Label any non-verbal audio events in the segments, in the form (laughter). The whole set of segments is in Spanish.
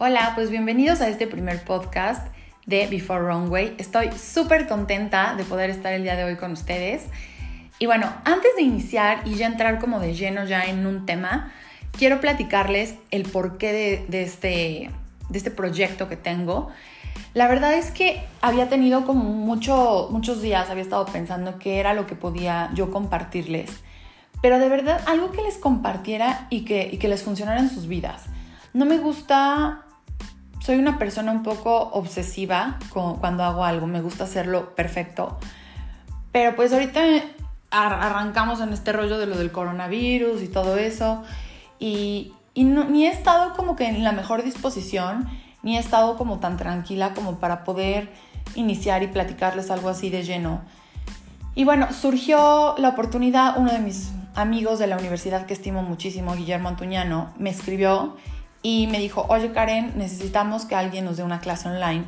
Hola, pues bienvenidos a este primer podcast de Before Runway. Estoy súper contenta de poder estar el día de hoy con ustedes. Y bueno, antes de iniciar y ya entrar como de lleno ya en un tema, quiero platicarles el porqué de, este, de este proyecto que tengo. La verdad es que había tenido como mucho, muchos días, había estado pensando qué era lo que podía yo compartirles. Pero de verdad, algo que les compartiera y que, y que les funcionara en sus vidas. No me gusta soy una persona un poco obsesiva cuando hago algo, me gusta hacerlo perfecto. Pero pues ahorita arrancamos en este rollo de lo del coronavirus y todo eso. Y, ni he estado como que en la mejor disposición, ni he estado como tan tranquila como para poder iniciar y platicarles algo así de lleno. Y bueno, surgió la oportunidad, uno de mis amigos de la universidad que estimo muchísimo, Guillermo Antuñano, me escribió y me dijo, oye Karen, necesitamos que alguien nos dé una clase online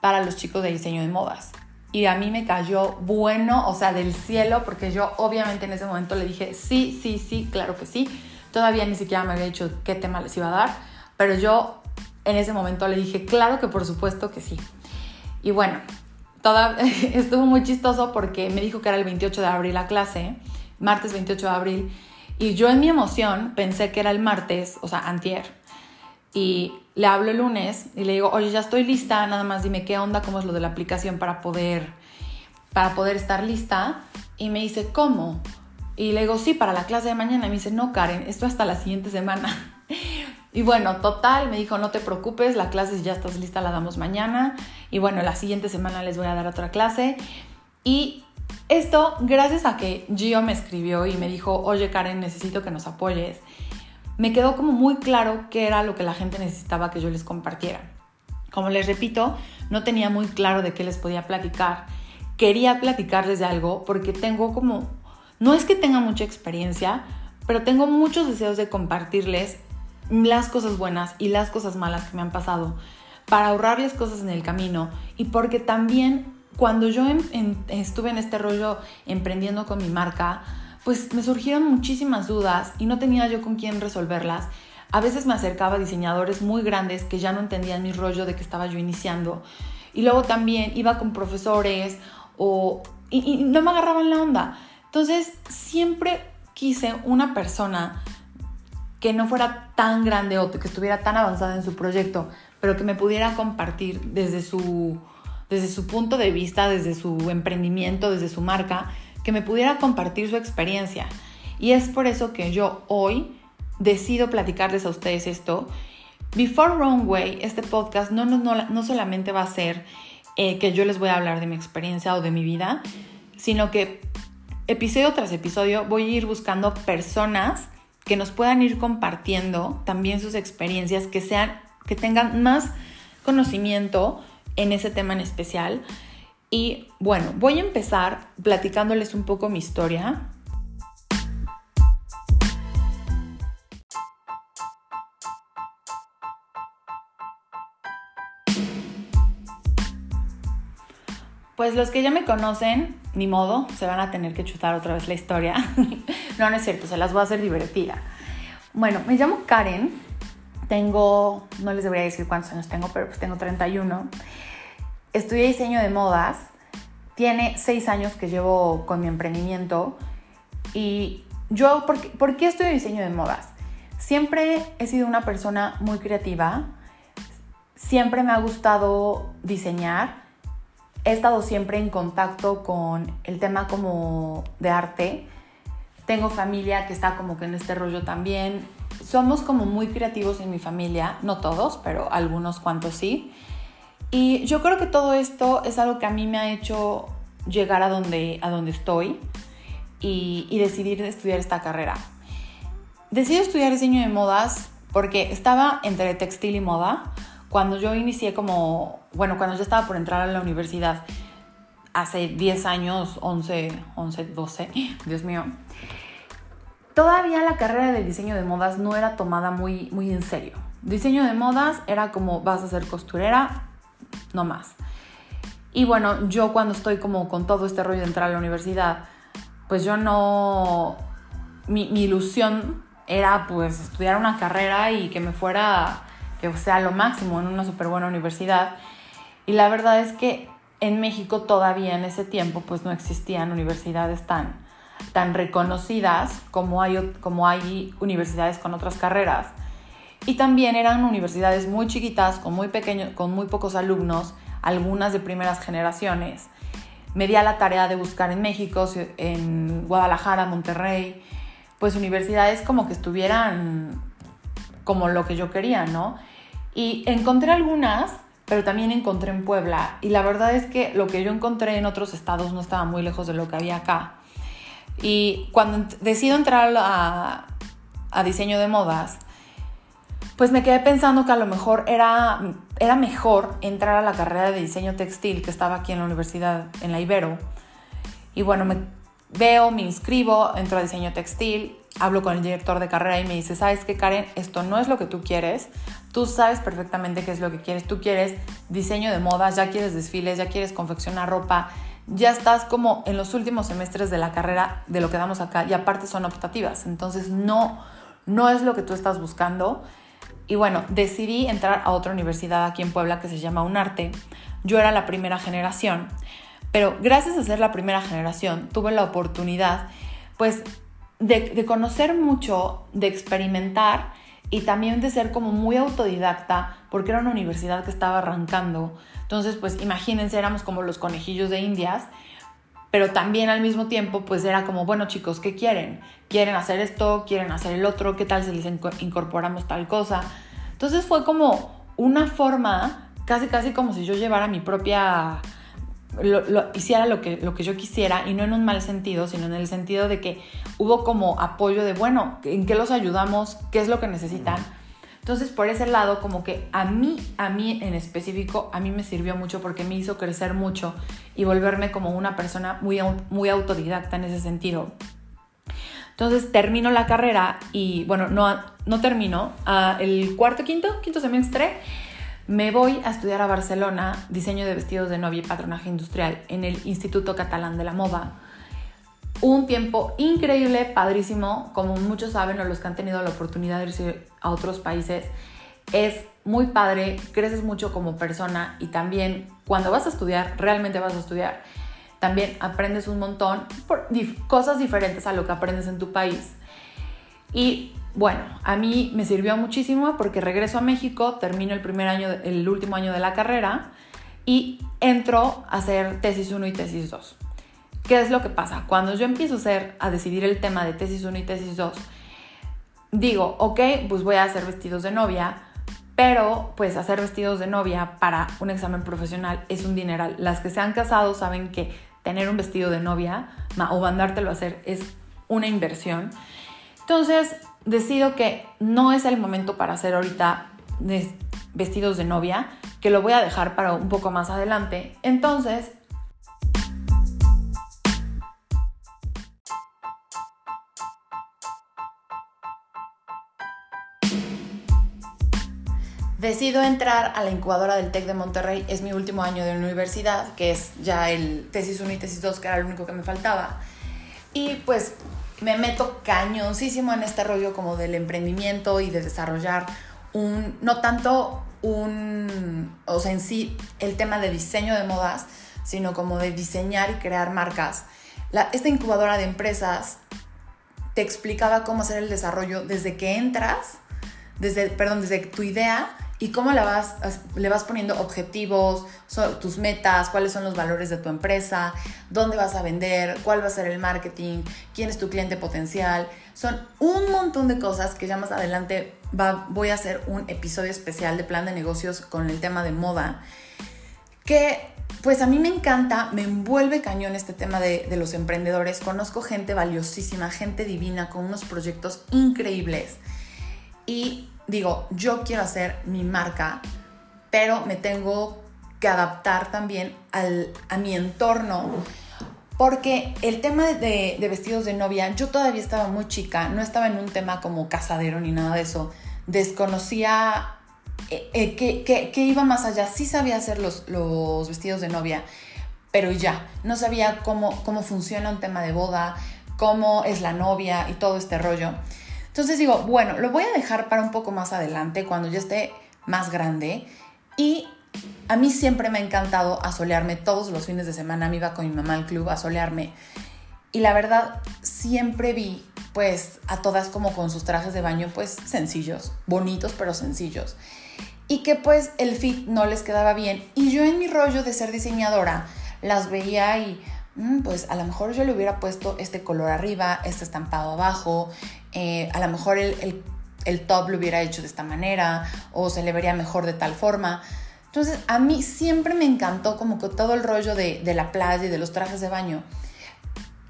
para los chicos de diseño de modas. Y a mí me cayó bueno, o sea, del cielo, porque yo obviamente en ese momento le dije, sí, sí, sí, claro que sí. Todavía ni siquiera me había dicho qué tema les iba a dar, pero yo en ese momento le dije, claro que por supuesto que sí. Y bueno, toda, (laughs) estuvo muy chistoso porque me dijo que era el 28 de abril la clase, martes 28 de abril, y yo en mi emoción pensé que era el martes, o sea, antier y le hablo el lunes y le digo, oye, ya estoy lista, nada más dime qué onda, cómo es lo de la aplicación para poder, para poder estar lista. Y me dice, ¿cómo? Y le digo, sí, para la clase de mañana. Y me dice, no, Karen, esto hasta la siguiente semana. (laughs) Y bueno, total, me dijo, no te preocupes, la clase ya estás lista, la damos mañana. Y bueno, la siguiente semana les voy a dar otra clase. Y esto, gracias a que Gio me escribió y me dijo, oye Karen, necesito que nos apoyes me quedó como muy claro qué era lo que la gente necesitaba que yo les compartiera. Como les repito, no tenía muy claro de qué les podía platicar. Quería platicarles de algo porque tengo como, no es que tenga mucha experiencia, pero tengo muchos deseos de compartirles las cosas buenas y las cosas malas que me han pasado para ahorrarles cosas en el camino y porque también cuando yo estuve en este rollo emprendiendo con mi marca, pues me surgieron muchísimas dudas y no tenía yo con quién resolverlas. A veces me acercaba a diseñadores muy grandes que ya no entendían mi rollo de que estaba yo iniciando. Y luego también iba con profesores o, y, no me agarraban la onda. Entonces siempre quise una persona que no fuera tan grande o que estuviera tan avanzada en su proyecto, pero que me pudiera compartir desde su, desde su punto de vista, desde su emprendimiento, desde su marca, que me pudiera compartir su experiencia. Y es por eso que yo hoy decido platicarles a ustedes esto. Before Wrong Way, este podcast no, no, no, solamente va a ser eh, que yo les voy a hablar de mi experiencia o de mi vida, sino que episodio tras episodio voy a ir buscando personas que nos puedan ir compartiendo también sus experiencias, que sean, que tengan más conocimiento en ese tema en especial y bueno, voy a empezar platicándoles un poco mi historia. Pues los que ya me conocen, ni modo, se van a tener que chutar otra vez la historia. (laughs) no, no es cierto, se las voy a hacer divertida. Bueno, me llamo Karen, tengo, no les debería decir cuántos años tengo, pero pues tengo 31 estudié diseño de modas, tiene seis años que llevo con mi emprendimiento y yo, ¿por qué, ¿por qué estudio diseño de modas? Siempre he sido una persona muy creativa, siempre me ha gustado diseñar, he estado siempre en contacto con el tema como de arte, tengo familia que está como que en este rollo también, somos como muy creativos en mi familia, no todos, pero algunos cuantos sí. Y yo creo que todo esto es algo que a mí me ha hecho llegar a donde, a donde estoy y, y decidir estudiar esta carrera. Decidí estudiar diseño de modas porque estaba entre textil y moda cuando yo inicié como, bueno, cuando yo estaba por entrar a la universidad hace 10 años, 11, 11, 12, Dios mío. Todavía la carrera de diseño de modas no era tomada muy, muy en serio. Diseño de modas era como vas a ser costurera, no más. Y bueno, yo cuando estoy como con todo este rollo de entrar a la universidad, pues yo no, mi, ilusión era pues estudiar una carrera y que me fuera que sea lo máximo en una súper buena universidad. Y la verdad es que en México todavía en ese tiempo pues no existían universidades tan, tan reconocidas como hay, como hay universidades con otras carreras. Y también eran universidades muy chiquitas, con muy, pequeños, con muy pocos alumnos, algunas de primeras generaciones. Me di a la tarea de buscar en México, en Guadalajara, Monterrey, pues universidades como que estuvieran como lo que yo quería, ¿no? Y encontré algunas, pero también encontré en Puebla. Y la verdad es que lo que yo encontré en otros estados no estaba muy lejos de lo que había acá. Y cuando decido entrar a, a diseño de modas, pues me quedé pensando que a lo mejor era, era mejor entrar a la carrera de diseño textil que estaba aquí en la universidad, en la Ibero. Y bueno, me veo, me inscribo, entro a diseño textil, hablo con el director de carrera y me dice, ¿sabes qué, Karen? Esto no es lo que tú quieres. Tú sabes perfectamente qué es lo que quieres. Tú quieres diseño de modas, ya quieres desfiles, ya quieres confeccionar ropa. Ya estás como en los últimos semestres de la carrera de lo que damos acá y aparte son optativas. Entonces no, no es lo que tú estás buscando. Y bueno, decidí entrar a otra universidad aquí en Puebla que se llama UNARTE. Yo era la primera generación, pero gracias a ser la primera generación tuve la oportunidad pues de, conocer mucho, de experimentar y también de ser como muy autodidacta porque era una universidad que estaba arrancando. Entonces, pues imagínense, éramos como los conejillos de indias, pero también al mismo tiempo, pues era como, bueno chicos, ¿qué quieren? ¿Quieren hacer esto? ¿Quieren hacer el otro? ¿Qué tal si les incorporamos tal cosa? Entonces fue como una forma, casi casi como si yo llevara mi propia, lo, hiciera lo que, lo que yo quisiera y no en un mal sentido, sino en el sentido de que hubo como apoyo de, bueno, ¿en qué los ayudamos? ¿Qué es lo que necesitan? Entonces, por ese lado, como que a mí, a mí en específico, a mí me sirvió mucho porque me hizo crecer mucho y volverme como una persona muy, muy autodidacta en ese sentido. Entonces termino la carrera y, bueno, no, no termino. El cuarto, quinto, quinto semestre, me voy a estudiar a Barcelona diseño de vestidos de novia y patronaje industrial en el Instituto Catalán de la Moda. Un tiempo increíble, padrísimo, como muchos saben o los que han tenido la oportunidad de irse a otros países. Es muy padre, creces mucho como persona y también cuando vas a estudiar, realmente vas a estudiar también aprendes un montón por cosas diferentes a lo que aprendes en tu país. Y bueno, a mí me sirvió muchísimo porque regreso a México, termino el primer año, el último año de la carrera y entro a hacer tesis 1 y tesis 2. ¿Qué es lo que pasa? Cuando yo empiezo a, hacer, a decidir el tema de tesis 1 y tesis 2, digo, ok, pues voy a hacer vestidos de novia, pero pues hacer vestidos de novia para un examen profesional es un dineral. Las que se han casado saben que tener un vestido de novia o mandártelo a hacer es una inversión. Entonces, decido que no es el momento para hacer ahorita vestidos de novia, que lo voy a dejar para un poco más adelante. Entonces, Decido entrar a la incubadora del TEC de Monterrey, es mi último año de universidad, que es ya el tesis 1 y tesis 2, que era lo único que me faltaba. Y pues me meto cañoncísimo en este rollo como del emprendimiento y de desarrollar un, no tanto un, o sea, en sí el tema de diseño de modas, sino como de diseñar y crear marcas. La, esta incubadora de empresas te explicaba cómo hacer el desarrollo desde que entras, desde, perdón, desde tu idea y cómo le vas, le vas poniendo objetivos, tus metas, cuáles son los valores de tu empresa, dónde vas a vender, cuál va a ser el marketing, quién es tu cliente potencial. Son un montón de cosas que ya más adelante voy a hacer un episodio especial de plan de negocios con el tema de moda, que pues a mí me encanta, me envuelve cañón este tema de, de los emprendedores. Conozco gente valiosísima, gente divina, con unos proyectos increíbles. Y digo, yo quiero hacer mi marca, pero me tengo que adaptar también a mi entorno. Porque el tema de, vestidos de novia, yo todavía estaba muy chica, no estaba en un tema como casadero ni nada de eso. Desconocía eh, eh, que, iba más allá. Sí sabía hacer los, los, vestidos de novia, pero ya, no sabía cómo, cómo funciona un tema de boda, cómo es la novia y todo este rollo. Entonces digo, bueno, lo voy a dejar para un poco más adelante, cuando ya esté más grande. Y a mí siempre me ha encantado asolearme todos los fines de semana. Me iba con mi mamá al club a asolearme. Y la verdad, siempre vi pues a todas como con sus trajes de baño pues sencillos, bonitos pero sencillos. Y que pues el fit no les quedaba bien. Y yo en mi rollo de ser diseñadora las veía y mm, pues a lo mejor yo le hubiera puesto este color arriba, este estampado abajo, eh, a lo mejor el, top lo hubiera hecho de esta manera o se le vería mejor de tal forma. Entonces a mí siempre me encantó como que todo el rollo de, la playa y de los trajes de baño.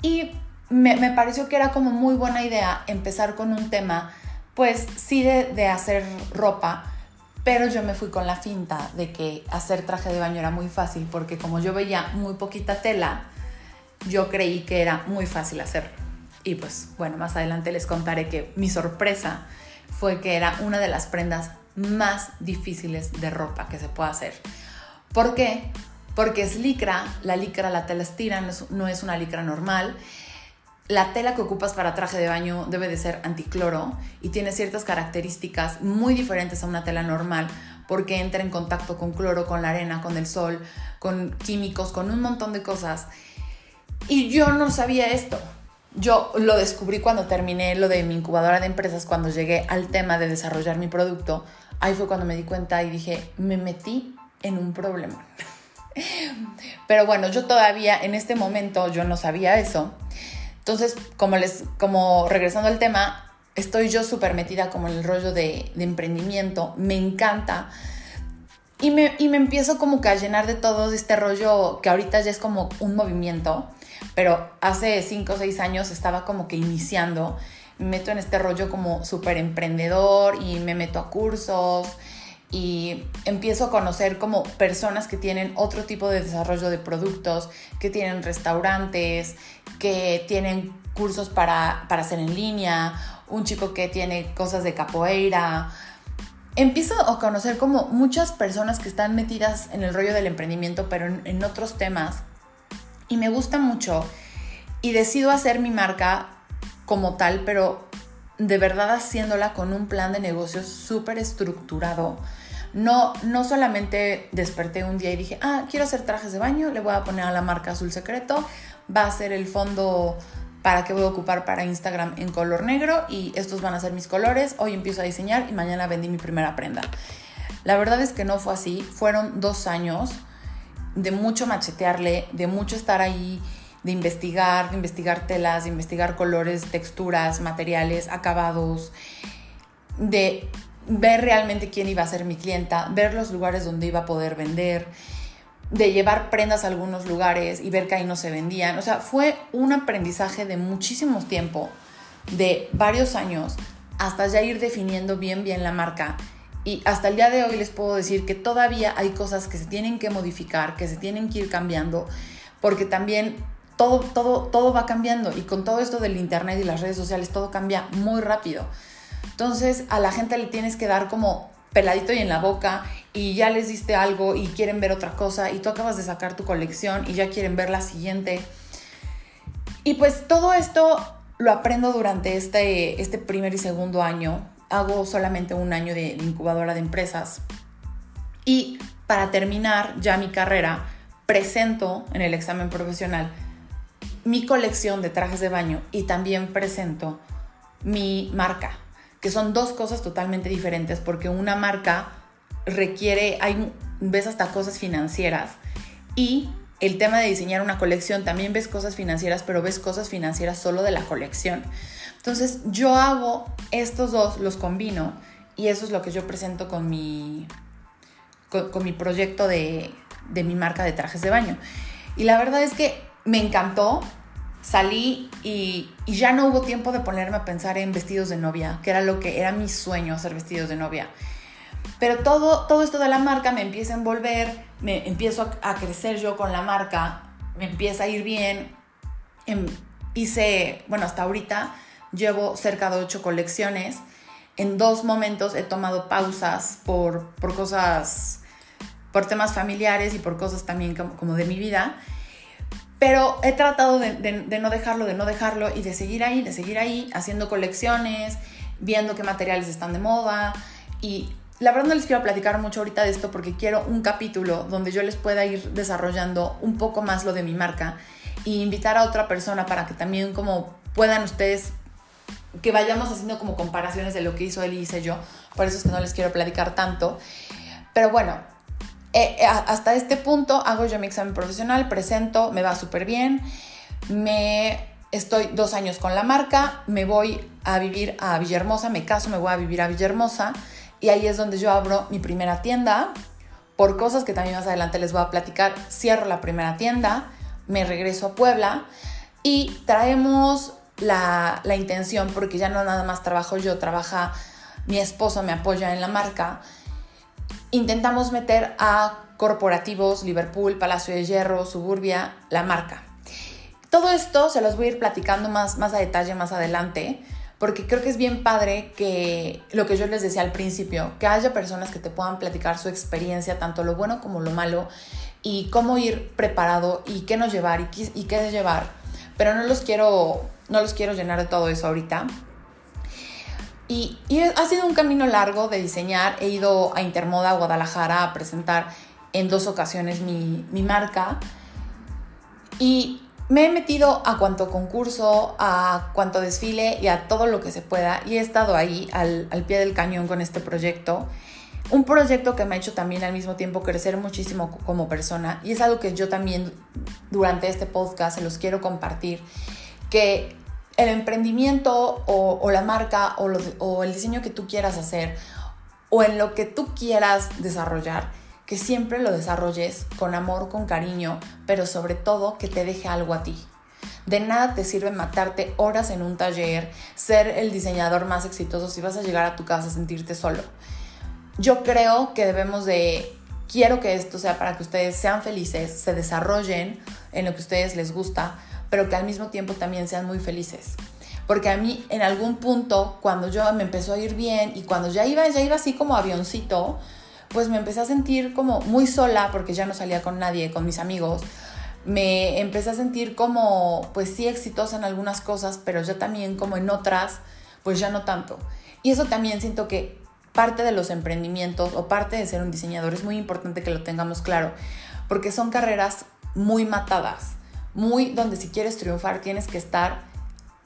Y me, pareció que era como muy buena idea empezar con un tema, pues sí de, hacer ropa, pero yo me fui con la finta de que hacer traje de baño era muy fácil porque como yo veía muy poquita tela, yo creí que era muy fácil hacerlo. Y pues bueno, más adelante les contaré que mi sorpresa fue que era una de las prendas más difíciles de ropa que se puede hacer. ¿Por qué? Porque es licra, la licra, la tela estira, no es, una licra normal. La tela que ocupas para traje de baño debe de ser anticloro y tiene ciertas características muy diferentes a una tela normal porque entra en contacto con cloro, con la arena, con el sol, con químicos, con un montón de cosas. Y yo no sabía esto. Yo lo descubrí cuando terminé lo de mi incubadora de empresas, cuando llegué al tema de desarrollar mi producto. Ahí fue cuando me di cuenta y dije, me metí en un problema. (laughs) Pero bueno, yo todavía en este momento yo no sabía eso. Entonces, como les, como regresando al tema, estoy yo súper metida como en el rollo de, emprendimiento, me encanta. Y me, y me empiezo como que a llenar de todo este rollo que ahorita ya es como un movimiento pero hace 5 o 6 años estaba como que iniciando, me meto en este rollo como súper emprendedor y me meto a cursos y empiezo a conocer como personas que tienen otro tipo de desarrollo de productos, que tienen restaurantes, que tienen cursos para, para hacer en línea, un chico que tiene cosas de capoeira. Empiezo a conocer como muchas personas que están metidas en el rollo del emprendimiento, pero en, en otros temas y me gusta mucho y decido hacer mi marca como tal, pero de verdad haciéndola con un plan de negocios súper estructurado. No, no solamente desperté un día y dije, ah, quiero hacer trajes de baño, le voy a poner a la marca azul secreto, va a ser el fondo para que voy a ocupar para Instagram en color negro y estos van a ser mis colores, hoy empiezo a diseñar y mañana vendí mi primera prenda. La verdad es que no fue así, fueron dos años de mucho machetearle, de mucho estar ahí, de investigar, de investigar telas, de investigar colores, texturas, materiales, acabados, de ver realmente quién iba a ser mi clienta, ver los lugares donde iba a poder vender, de llevar prendas a algunos lugares y ver que ahí no se vendían. O sea, fue un aprendizaje de muchísimo tiempo, de varios años, hasta ya ir definiendo bien, bien la marca y hasta el día de hoy les puedo decir que todavía hay cosas que se tienen que modificar, que se tienen que ir cambiando, porque también todo, todo, todo va cambiando y con todo esto del internet y las redes sociales todo cambia muy rápido. Entonces a la gente le tienes que dar como peladito y en la boca y ya les diste algo y quieren ver otra cosa y tú acabas de sacar tu colección y ya quieren ver la siguiente. Y pues todo esto lo aprendo durante este, este primer y segundo año hago solamente un año de, incubadora de empresas. Y para terminar ya mi carrera, presento en el examen profesional mi colección de trajes de baño y también presento mi marca, que son dos cosas totalmente diferentes porque una marca requiere, hay, ves hasta cosas financieras y el tema de diseñar una colección también ves cosas financieras, pero ves cosas financieras solo de la colección. Entonces yo hago estos dos, los combino y eso es lo que yo presento con mi, con, mi proyecto de, mi marca de trajes de baño. Y la verdad es que me encantó, salí y, y, ya no hubo tiempo de ponerme a pensar en vestidos de novia, que era lo que era mi sueño, hacer vestidos de novia. Pero todo, todo esto de la marca me empieza a envolver, me empiezo a, crecer yo con la marca, me empieza a ir bien. Em, hice, bueno, hasta ahorita llevo cerca de ocho colecciones. En dos momentos he tomado pausas por, por cosas, por temas familiares y por cosas también como, de mi vida. Pero he tratado de, de, no dejarlo, de no dejarlo y de seguir ahí, de seguir ahí, haciendo colecciones, viendo qué materiales están de moda. Y la verdad no les quiero platicar mucho ahorita de esto porque quiero un capítulo donde yo les pueda ir desarrollando un poco más lo de mi marca e invitar a otra persona para que también como puedan ustedes que vayamos haciendo como comparaciones de lo que hizo él y hice yo. Por eso es que no les quiero platicar tanto. Pero bueno, eh, eh, hasta este punto hago yo mi examen profesional, presento, me va súper bien. Me estoy dos años con la marca, me voy a vivir a Villahermosa, me caso, me voy a vivir a Villahermosa y ahí es donde yo abro mi primera tienda. Por cosas que también más adelante les voy a platicar, cierro la primera tienda, me regreso a Puebla y traemos la, intención, porque ya no nada más trabajo yo, trabaja mi esposo, me apoya en la marca. Intentamos meter a corporativos, Liverpool, Palacio de Hierro, Suburbia, la marca. Todo esto se los voy a ir platicando más, más a detalle más adelante porque creo que es bien padre que lo que yo les decía al principio, que haya personas que te puedan platicar su experiencia, tanto lo bueno como lo malo, y cómo ir preparado y qué nos llevar y qué, y qué llevar. Pero no los quiero, no los quiero llenar de todo eso ahorita. Y, ha sido un camino largo de diseñar. He ido a Intermoda, Guadalajara, a presentar en dos ocasiones mi, mi marca. Y me he metido a cuanto concurso, a cuanto desfile y a todo lo que se pueda y he estado ahí al, pie del cañón con este proyecto. Un proyecto que me ha hecho también al mismo tiempo crecer muchísimo como persona y es algo que yo también durante este podcast se los quiero compartir, que el emprendimiento o, la marca o, o el diseño que tú quieras hacer o en lo que tú quieras desarrollar, que siempre lo desarrolles con amor, con cariño, pero sobre todo que te deje algo a ti. De nada te sirve matarte horas en un taller, ser el diseñador más exitoso si vas a llegar a tu casa a sentirte solo. Yo creo que debemos de, quiero que esto sea para que ustedes sean felices, se desarrollen en lo que a ustedes les gusta, pero que al mismo tiempo también sean muy felices. Porque a mí en algún punto, cuando yo me empezó a ir bien y cuando ya iba, ya iba así como avioncito, pues me empecé a sentir como muy sola porque ya no salía con nadie, con mis amigos. Me empecé a sentir como, pues sí, exitosa en algunas cosas, pero ya también como en otras, pues ya no tanto. Y eso también siento que parte de los emprendimientos o parte de ser un diseñador es muy importante que lo tengamos claro, porque son carreras muy matadas, muy donde si quieres triunfar tienes que estar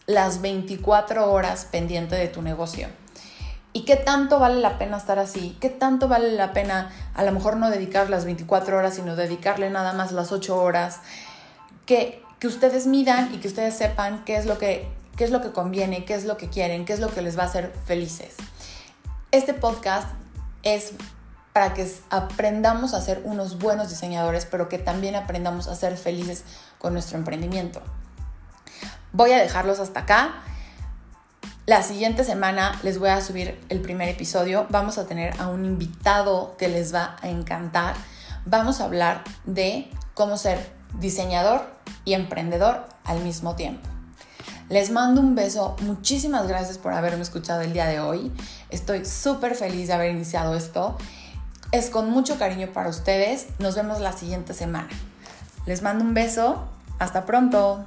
las 24 horas pendiente de tu negocio. ¿Y qué tanto vale la pena estar así? ¿Qué tanto vale la pena a lo mejor no dedicar las 24 horas, sino dedicarle nada más las 8 horas? Que, que ustedes midan y que ustedes sepan qué es, lo que, qué es lo que conviene, qué es lo que quieren, qué es lo que les va a hacer felices. Este podcast es para que aprendamos a ser unos buenos diseñadores, pero que también aprendamos a ser felices con nuestro emprendimiento. Voy a dejarlos hasta acá. La siguiente semana les voy a subir el primer episodio. Vamos a tener a un invitado que les va a encantar. Vamos a hablar de cómo ser diseñador y emprendedor al mismo tiempo. Les mando un beso. Muchísimas gracias por haberme escuchado el día de hoy. Estoy súper feliz de haber iniciado esto. Es con mucho cariño para ustedes. Nos vemos la siguiente semana. Les mando un beso. Hasta pronto.